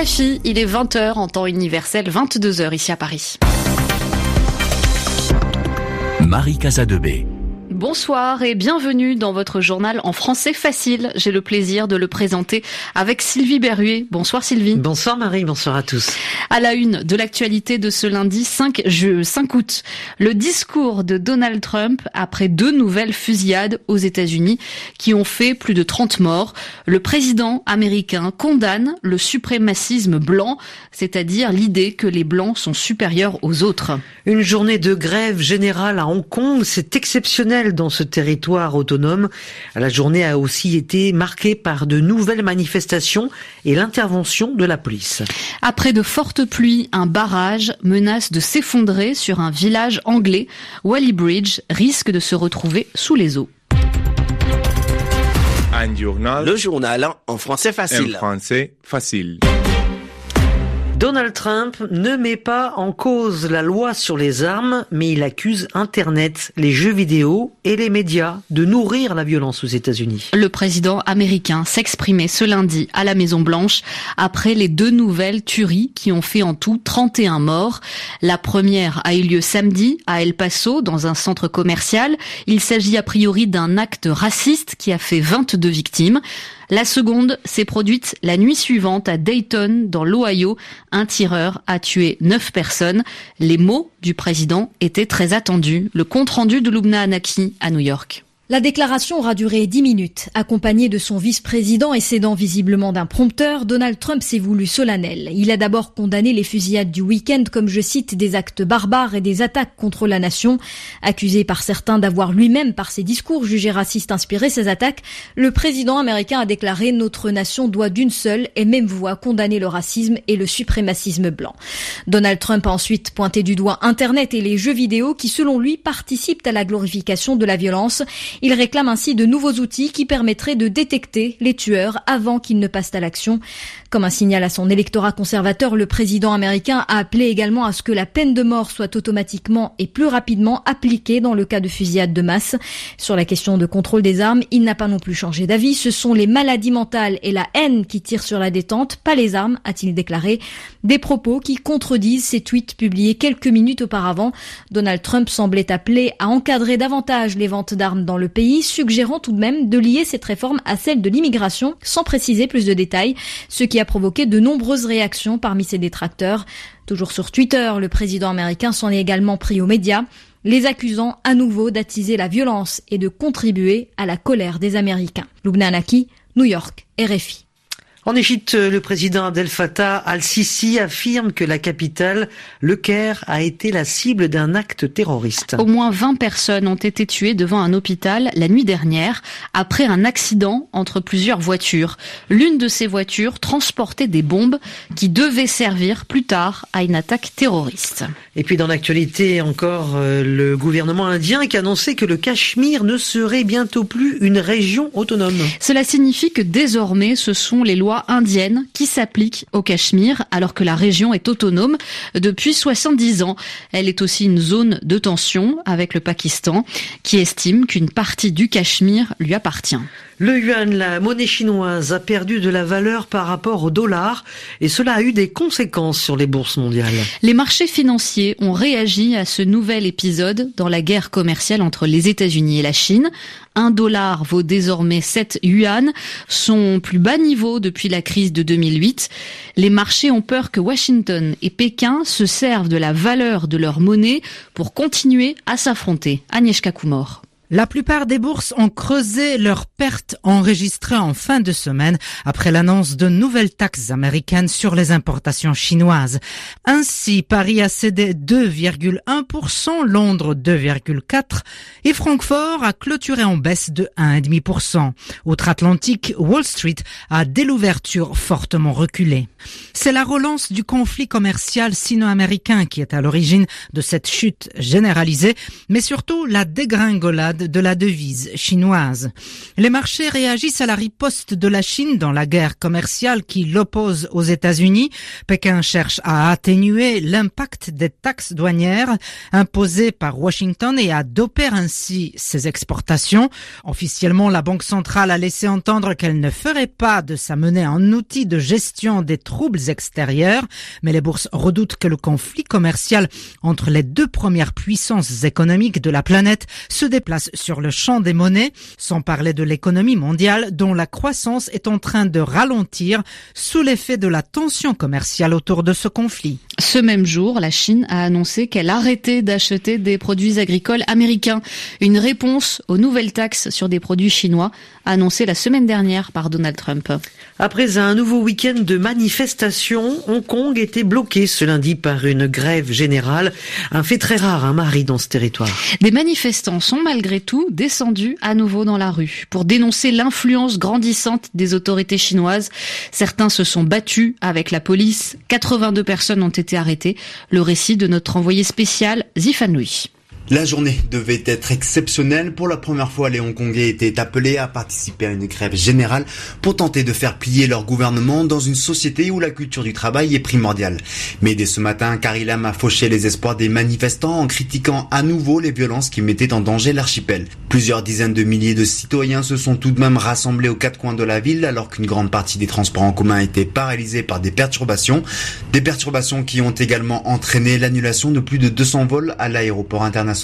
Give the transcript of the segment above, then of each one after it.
RFI, il est 20h en temps universel, 22h ici à Paris. Marie Casadebé. Bonsoir et bienvenue dans votre journal en français facile. J'ai le plaisir de le présenter avec Sylvie Berruet. Bonsoir Sylvie. Bonsoir Marie, bonsoir à tous. À la une de l'actualité de ce lundi 5, 5 août, le discours de Donald Trump après deux nouvelles fusillades aux États-Unis qui ont fait plus de 30 morts. Le président américain condamne le suprémacisme blanc, c'est-à-dire l'idée que les blancs sont supérieurs aux autres. Une journée de grève générale à Hong Kong, c'est exceptionnel dans ce territoire autonome. La journée a aussi été marquée par de nouvelles manifestations et l'intervention de la police. Après de fortes pluies, un barrage menace de s'effondrer sur un village anglais. Wally Bridge risque de se retrouver sous les eaux. Le journal en français facile. En français facile. Donald Trump ne met pas en cause la loi sur les armes, mais il accuse Internet, les jeux vidéo et les médias de nourrir la violence aux États-Unis. Le président américain s'exprimait ce lundi à la Maison Blanche après les deux nouvelles tueries qui ont fait en tout 31 morts. La première a eu lieu samedi à El Paso dans un centre commercial. Il s'agit a priori d'un acte raciste qui a fait 22 victimes. La seconde s'est produite la nuit suivante à Dayton, dans l'Ohio. Un tireur a tué neuf personnes. Les mots du président étaient très attendus. Le compte rendu de Lubna Anaki à New York. La déclaration aura duré dix minutes. Accompagné de son vice-président et cédant visiblement d'un prompteur, Donald Trump s'est voulu solennel. Il a d'abord condamné les fusillades du week-end comme, je cite, des actes barbares et des attaques contre la nation. Accusé par certains d'avoir lui-même, par ses discours jugés racistes, inspiré ces attaques, le président américain a déclaré notre nation doit d'une seule et même voix condamner le racisme et le suprémacisme blanc. Donald Trump a ensuite pointé du doigt Internet et les jeux vidéo qui, selon lui, participent à la glorification de la violence. Il réclame ainsi de nouveaux outils qui permettraient de détecter les tueurs avant qu'ils ne passent à l'action. Comme un signal à son électorat conservateur, le président américain a appelé également à ce que la peine de mort soit automatiquement et plus rapidement appliquée dans le cas de fusillade de masse. Sur la question de contrôle des armes, il n'a pas non plus changé d'avis. Ce sont les maladies mentales et la haine qui tirent sur la détente, pas les armes, a-t-il déclaré. Des propos qui contredisent ses tweets publiés quelques minutes auparavant. Donald Trump semblait appeler à encadrer davantage les ventes d'armes dans le pays, suggérant tout de même de lier cette réforme à celle de l'immigration, sans préciser plus de détails, ce qui a provoqué de nombreuses réactions parmi ses détracteurs. Toujours sur Twitter, le président américain s'en est également pris aux médias, les accusant à nouveau d'attiser la violence et de contribuer à la colère des Américains. Lubna New York, RFI. En Égypte, le président Abdel Fattah al-Sisi affirme que la capitale, le Caire, a été la cible d'un acte terroriste. Au moins 20 personnes ont été tuées devant un hôpital la nuit dernière après un accident entre plusieurs voitures. L'une de ces voitures transportait des bombes qui devaient servir plus tard à une attaque terroriste. Et puis dans l'actualité encore, euh, le gouvernement indien qui a annoncé que le Cachemire ne serait bientôt plus une région autonome. Cela signifie que désormais ce sont les lois indienne qui s'applique au Cachemire alors que la région est autonome depuis 70 ans. Elle est aussi une zone de tension avec le Pakistan qui estime qu'une partie du Cachemire lui appartient. Le yuan, la monnaie chinoise, a perdu de la valeur par rapport au dollar et cela a eu des conséquences sur les bourses mondiales. Les marchés financiers ont réagi à ce nouvel épisode dans la guerre commerciale entre les États-Unis et la Chine. Un dollar vaut désormais 7 yuan, son plus bas niveau depuis la crise de 2008. Les marchés ont peur que Washington et Pékin se servent de la valeur de leur monnaie pour continuer à s'affronter. Agnieszka Kumor. La plupart des bourses ont creusé leurs pertes enregistrées en fin de semaine après l'annonce de nouvelles taxes américaines sur les importations chinoises. Ainsi, Paris a cédé 2,1%, Londres 2,4% et Francfort a clôturé en baisse de 1,5%. Outre-Atlantique, Wall Street a dès l'ouverture fortement reculé. C'est la relance du conflit commercial sino-américain qui est à l'origine de cette chute généralisée, mais surtout la dégringolade de la devise chinoise. Les marchés réagissent à la riposte de la Chine dans la guerre commerciale qui l'oppose aux États-Unis. Pékin cherche à atténuer l'impact des taxes douanières imposées par Washington et à doper ainsi ses exportations. Officiellement, la Banque centrale a laissé entendre qu'elle ne ferait pas de sa monnaie un outil de gestion des troubles extérieurs, mais les bourses redoutent que le conflit commercial entre les deux premières puissances économiques de la planète se déplace sur le champ des monnaies, sans parler de l'économie mondiale dont la croissance est en train de ralentir sous l'effet de la tension commerciale autour de ce conflit. Ce même jour, la Chine a annoncé qu'elle arrêtait d'acheter des produits agricoles américains. Une réponse aux nouvelles taxes sur des produits chinois annoncée la semaine dernière par Donald Trump. Après un nouveau week-end de manifestations, Hong Kong était bloqué ce lundi par une grève générale. Un fait très rare, un hein, mari dans ce territoire. Des manifestants sont malgré tout descendus à nouveau dans la rue pour dénoncer l'influence grandissante des autorités chinoises. Certains se sont battus avec la police. 82 personnes ont été arrêtées. Le récit de notre envoyé spécial, Zifan Louis. La journée devait être exceptionnelle. Pour la première fois, les Hongkongais étaient appelés à participer à une grève générale pour tenter de faire plier leur gouvernement dans une société où la culture du travail est primordiale. Mais dès ce matin, Carrie Lam a fauché les espoirs des manifestants en critiquant à nouveau les violences qui mettaient en danger l'archipel. Plusieurs dizaines de milliers de citoyens se sont tout de même rassemblés aux quatre coins de la ville alors qu'une grande partie des transports en commun était paralysée par des perturbations. Des perturbations qui ont également entraîné l'annulation de plus de 200 vols à l'aéroport international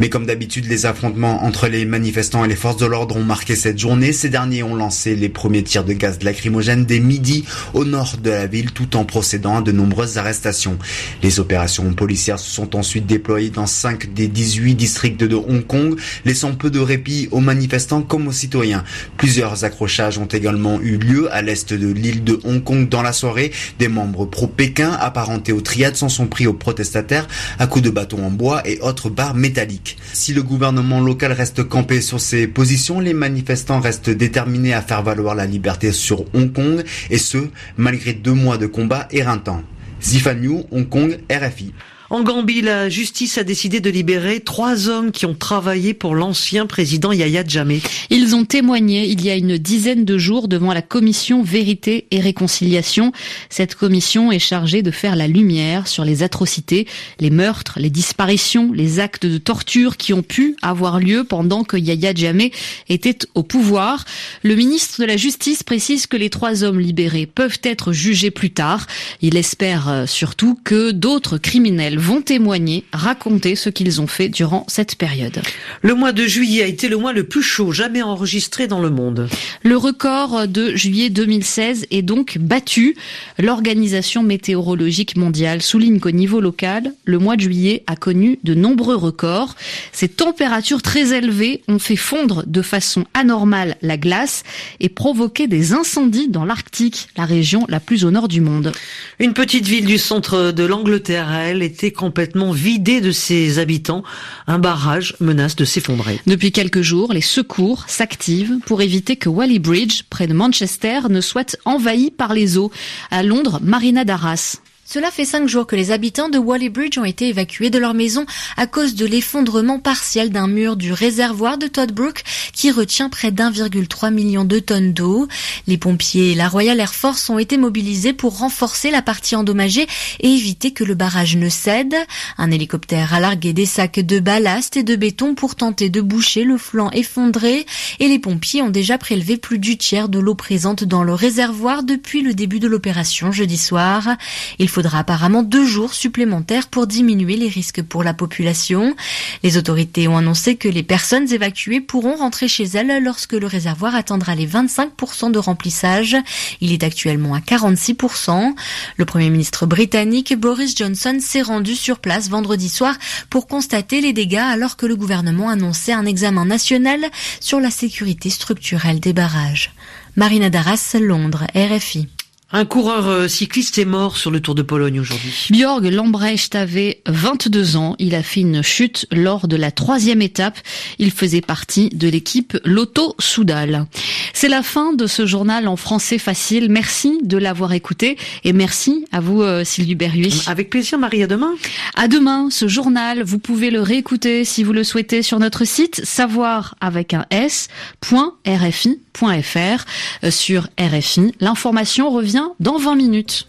Mais comme d'habitude, les affrontements entre les manifestants et les forces de l'ordre ont marqué cette journée. Ces derniers ont lancé les premiers tirs de gaz lacrymogène dès midi au nord de la ville tout en procédant à de nombreuses arrestations. Les opérations policières se sont ensuite déployées dans 5 des 18 districts de Hong Kong, laissant peu de répit aux manifestants comme aux citoyens. Plusieurs accrochages ont également eu lieu à l'est de l'île de Hong Kong dans la soirée. Des membres pro-Pékin apparentés aux triades s'en sont pris aux protestataires à coups de bâtons en bois et autres barres métalliques. Si le gouvernement local reste campé sur ses positions, les manifestants restent déterminés à faire valoir la liberté sur Hong Kong, et ce, malgré deux mois de combat éreintants. Zifanyu, Hong Kong, RFI. En Gambie, la justice a décidé de libérer trois hommes qui ont travaillé pour l'ancien président Yahya Jammeh. Ils ont témoigné il y a une dizaine de jours devant la commission Vérité et Réconciliation. Cette commission est chargée de faire la lumière sur les atrocités, les meurtres, les disparitions, les actes de torture qui ont pu avoir lieu pendant que Yahya Jammeh était au pouvoir. Le ministre de la Justice précise que les trois hommes libérés peuvent être jugés plus tard. Il espère euh, surtout que d'autres criminels vont témoigner, raconter ce qu'ils ont fait durant cette période. Le mois de juillet a été le mois le plus chaud jamais enregistré dans le monde. Le record de juillet 2016 est donc battu. L'Organisation météorologique mondiale souligne qu'au niveau local, le mois de juillet a connu de nombreux records. Ces températures très élevées ont fait fondre de façon anormale la glace et provoqué des incendies dans l'Arctique, la région la plus au nord du monde. Une petite ville du centre de l'Angleterre, elle était complètement vidé de ses habitants. Un barrage menace de s'effondrer. Depuis quelques jours, les secours s'activent pour éviter que Wally Bridge, près de Manchester, ne soit envahi par les eaux. À Londres, Marina Darras. Cela fait cinq jours que les habitants de Wally Bridge ont été évacués de leur maison à cause de l'effondrement partiel d'un mur du réservoir de Todd Brook qui retient près d'1,3 million de tonnes d'eau. Les pompiers et la Royal Air Force ont été mobilisés pour renforcer la partie endommagée et éviter que le barrage ne cède. Un hélicoptère a largué des sacs de ballast et de béton pour tenter de boucher le flanc effondré et les pompiers ont déjà prélevé plus du tiers de l'eau présente dans le réservoir depuis le début de l'opération jeudi soir. Il faudra apparemment deux jours supplémentaires pour diminuer les risques pour la population. Les autorités ont annoncé que les personnes évacuées pourront rentrer chez elles lorsque le réservoir atteindra les 25% de remplissage. Il est actuellement à 46%. Le Premier ministre britannique Boris Johnson s'est rendu sur place vendredi soir pour constater les dégâts alors que le gouvernement annonçait un examen national sur la sécurité structurelle des barrages. Marina Darras, Londres, RFI. Un coureur euh, cycliste est mort sur le Tour de Pologne aujourd'hui. Björg Lambrecht avait 22 ans. Il a fait une chute lors de la troisième étape. Il faisait partie de l'équipe Lotto Soudal. C'est la fin de ce journal en français facile. Merci de l'avoir écouté et merci à vous euh, Sylvie Berruet. Avec plaisir Marie, à demain. À demain, ce journal, vous pouvez le réécouter si vous le souhaitez sur notre site savoir avec un s.rfi.fr euh, sur RFI. L'information revient dans 20 minutes.